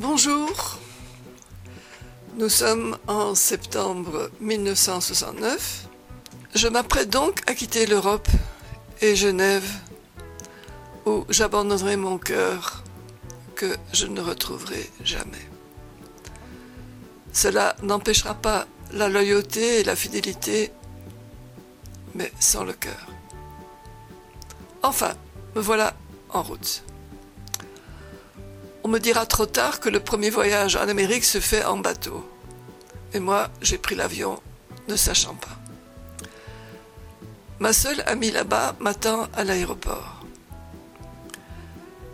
Bonjour, nous sommes en septembre 1969. Je m'apprête donc à quitter l'Europe et Genève, où j'abandonnerai mon cœur que je ne retrouverai jamais. Cela n'empêchera pas la loyauté et la fidélité, mais sans le cœur. Enfin, me voilà en route. On me dira trop tard que le premier voyage en Amérique se fait en bateau. Et moi, j'ai pris l'avion, ne sachant pas. Ma seule amie là-bas m'attend à l'aéroport.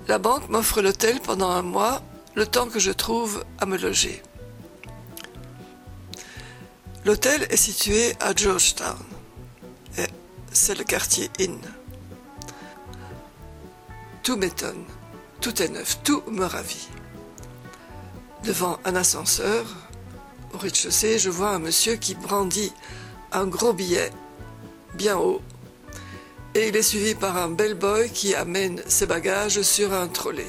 La banque m'offre l'hôtel pendant un mois, le temps que je trouve à me loger. L'hôtel est situé à Georgetown. Et c'est le quartier Inn. Tout m'étonne. Tout est neuf, tout me ravit. Devant un ascenseur, au rez-de-chaussée, je vois un monsieur qui brandit un gros billet bien haut. Et il est suivi par un bellboy qui amène ses bagages sur un trolley.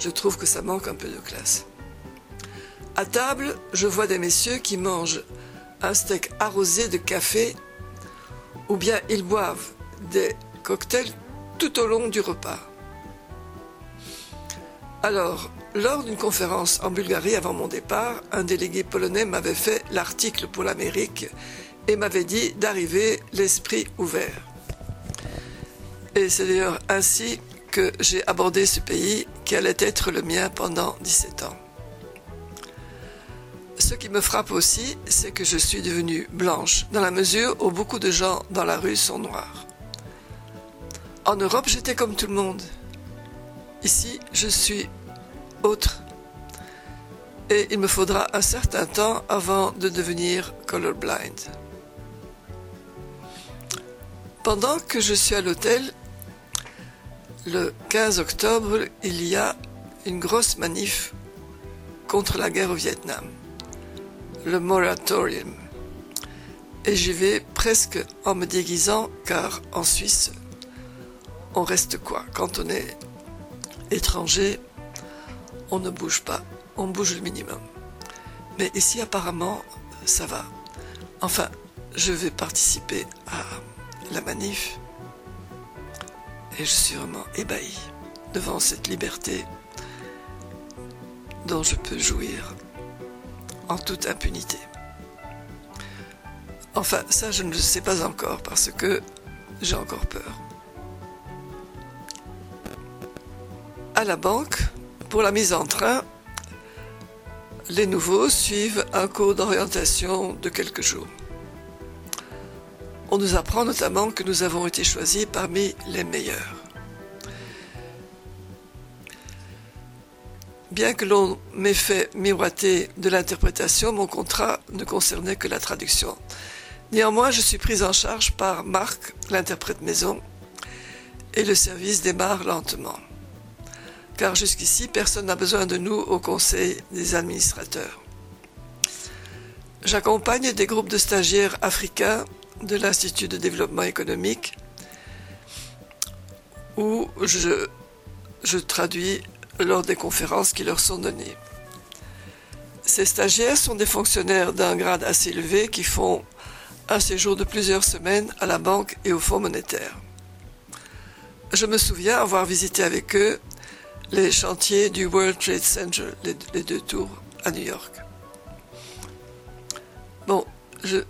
Je trouve que ça manque un peu de classe. À table, je vois des messieurs qui mangent un steak arrosé de café ou bien ils boivent des cocktails tout au long du repas. Alors, lors d'une conférence en Bulgarie avant mon départ, un délégué polonais m'avait fait l'article pour l'Amérique et m'avait dit d'arriver l'esprit ouvert. Et c'est d'ailleurs ainsi que j'ai abordé ce pays qui allait être le mien pendant 17 ans. Ce qui me frappe aussi, c'est que je suis devenue blanche, dans la mesure où beaucoup de gens dans la rue sont noirs. En Europe, j'étais comme tout le monde. Ici, je suis autre. Et il me faudra un certain temps avant de devenir colorblind. Pendant que je suis à l'hôtel, le 15 octobre, il y a une grosse manif contre la guerre au Vietnam, le moratorium. Et j'y vais presque en me déguisant, car en Suisse, on reste quoi Quand on est étranger, on ne bouge pas, on bouge le minimum. Mais ici, apparemment, ça va. Enfin, je vais participer à la manif et je suis vraiment ébahi devant cette liberté dont je peux jouir en toute impunité. Enfin, ça, je ne le sais pas encore parce que j'ai encore peur. À la banque, pour la mise en train, les nouveaux suivent un cours d'orientation de quelques jours. On nous apprend notamment que nous avons été choisis parmi les meilleurs. Bien que l'on m'ait fait miroiter de l'interprétation, mon contrat ne concernait que la traduction. Néanmoins, je suis prise en charge par Marc, l'interprète maison, et le service démarre lentement car jusqu'ici, personne n'a besoin de nous au Conseil des administrateurs. J'accompagne des groupes de stagiaires africains de l'Institut de développement économique où je, traduis lors des conférences qui leur sont données. Ces stagiaires sont des fonctionnaires d'un grade assez élevé qui font un séjour de plusieurs semaines à la banque et au Fonds monétaire. Je me souviens avoir visité avec eux les chantiers du World Trade Center, les, deux tours à New York. Bon,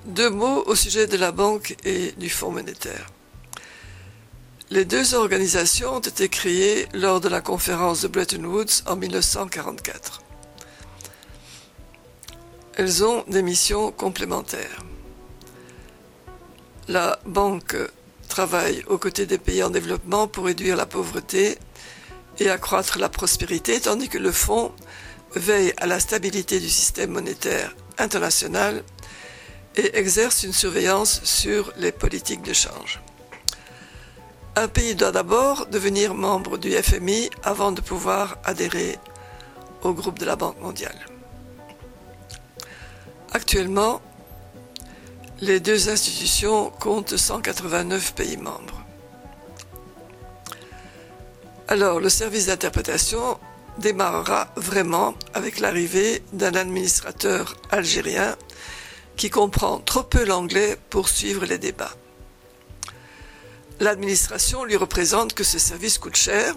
deux mots au sujet de la banque et du Fonds monétaire. Les deux organisations ont été créées lors de la conférence de Bretton Woods en 1944. Elles ont des missions complémentaires. La banque travaille aux côtés des pays en développement pour réduire la pauvreté et accroître la prospérité, tandis que le fonds veille à la stabilité du système monétaire international et exerce une surveillance sur les politiques de change. Un pays doit d'abord devenir membre du FMI avant de pouvoir adhérer au groupe de la Banque mondiale. Actuellement, les deux institutions comptent 189 pays membres. Alors, le service d'interprétation démarrera vraiment avec l'arrivée d'un administrateur algérien qui comprend trop peu l'anglais pour suivre les débats. L'administration lui représente que ce service coûte cher,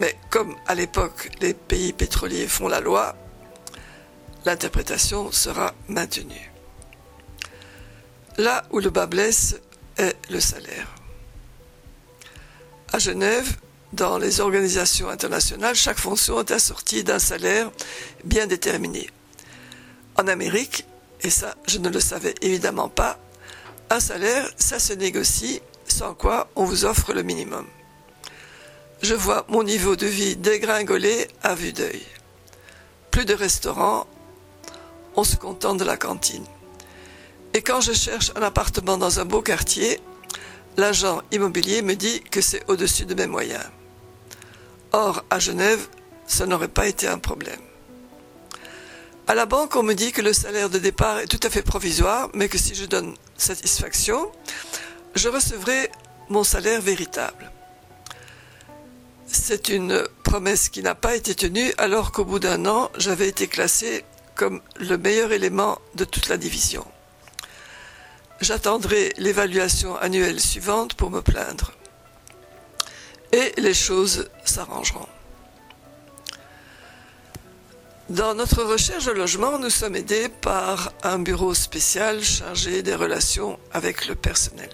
mais comme à l'époque les pays pétroliers font la loi, l'interprétation sera maintenue. Là où le bas blesse est le salaire. À Genève, dans les organisations internationales, chaque fonction est assortie d'un salaire bien déterminé. En Amérique, et ça je ne le savais évidemment pas, un salaire, ça se négocie, sans quoi on vous offre le minimum. Je vois mon niveau de vie dégringoler à vue d'œil. Plus de restaurants, on se contente de la cantine. Et quand je cherche un appartement dans un beau quartier, l'agent immobilier me dit que c'est au-dessus de mes moyens. Or, à Genève, ça n'aurait pas été un problème. À la banque, on me dit que le salaire de départ est tout à fait provisoire, mais que si je donne satisfaction, je recevrai mon salaire véritable. C'est une promesse qui n'a pas été tenue alors qu'au bout d'un an, j'avais été classé comme le meilleur élément de toute la division. J'attendrai l'évaluation annuelle suivante pour me plaindre et les choses s'arrangeront. Dans notre recherche de logement, nous sommes aidés par un bureau spécial chargé des relations avec le personnel.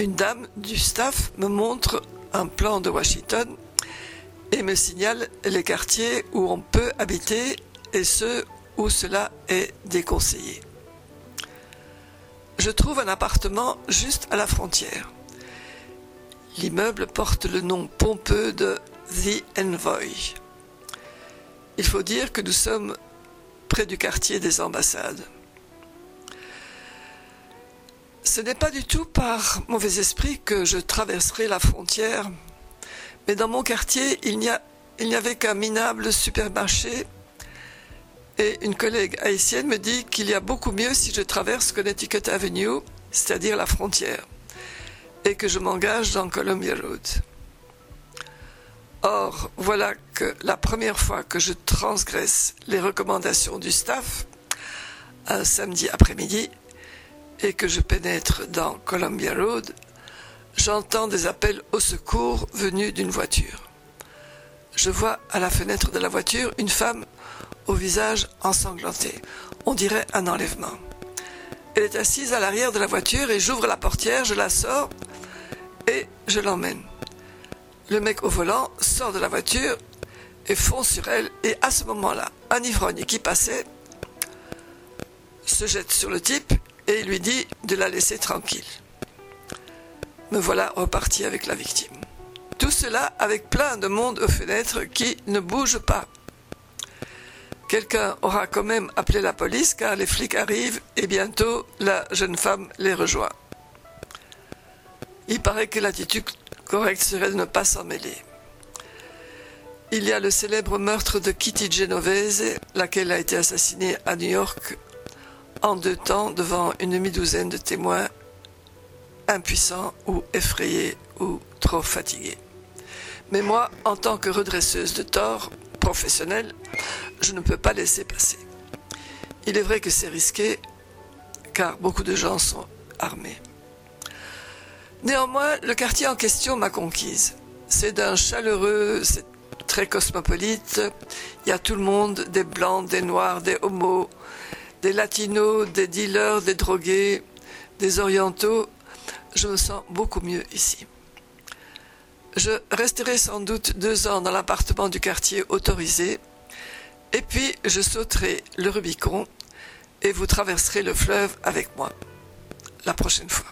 Une dame du staff me montre un plan de Washington et me signale les quartiers où on peut habiter et ceux où cela est déconseillé. Je trouve un appartement juste à la frontière. L'immeuble porte le nom pompeux de The Envoy. Il faut dire que nous sommes près du quartier des ambassades. Ce n'est pas du tout par mauvais esprit que je traverserai la frontière, mais dans mon quartier, il n'y, avait qu'un minable supermarché et une collègue haïtienne me dit qu'il y a beaucoup mieux si je traverse Connecticut Avenue, c'est-à-dire la frontière et que je m'engage dans Columbia Road. Or, voilà que la première fois que je transgresse les recommandations du staff, un samedi après-midi, et que je pénètre dans Columbia Road, j'entends des appels au secours venus d'une voiture. Je vois à la fenêtre de la voiture une femme au visage ensanglanté. On dirait un enlèvement. Elle est assise à l'arrière de la voiture et j'ouvre la portière, je la sors et je l'emmène. Le mec au volant sort de la voiture et fonce sur elle et à ce moment-là, un ivrogne qui passait se jette sur le type et lui dit de la laisser tranquille. Me voilà reparti avec la victime. Tout cela avec plein de monde aux fenêtres qui ne bouge pas. Quelqu'un aura quand même appelé la police car les flics arrivent et bientôt la jeune femme les rejoint. Il paraît que l'attitude correcte serait de ne pas s'en mêler. Il y a le célèbre meurtre de Kitty Genovese, laquelle a été assassinée à New York en deux temps devant une demi-douzaine de témoins impuissants ou effrayés ou trop fatigués. Mais moi, en tant que redresseuse de tort professionnelle, je ne peux pas laisser passer. Il est vrai que c'est risqué, car beaucoup de gens sont armés. Néanmoins, le quartier en question m'a conquise. C'est d'un chaleureux, c'est très cosmopolite. Il y a tout le monde, des blancs, des noirs, des homos, des latinos, des dealers, des drogués, des orientaux. Je me sens beaucoup mieux ici. Je resterai sans doute deux ans dans l'appartement du quartier autorisé, et puis je sauterai le Rubicon et vous traverserez le fleuve avec moi la prochaine fois.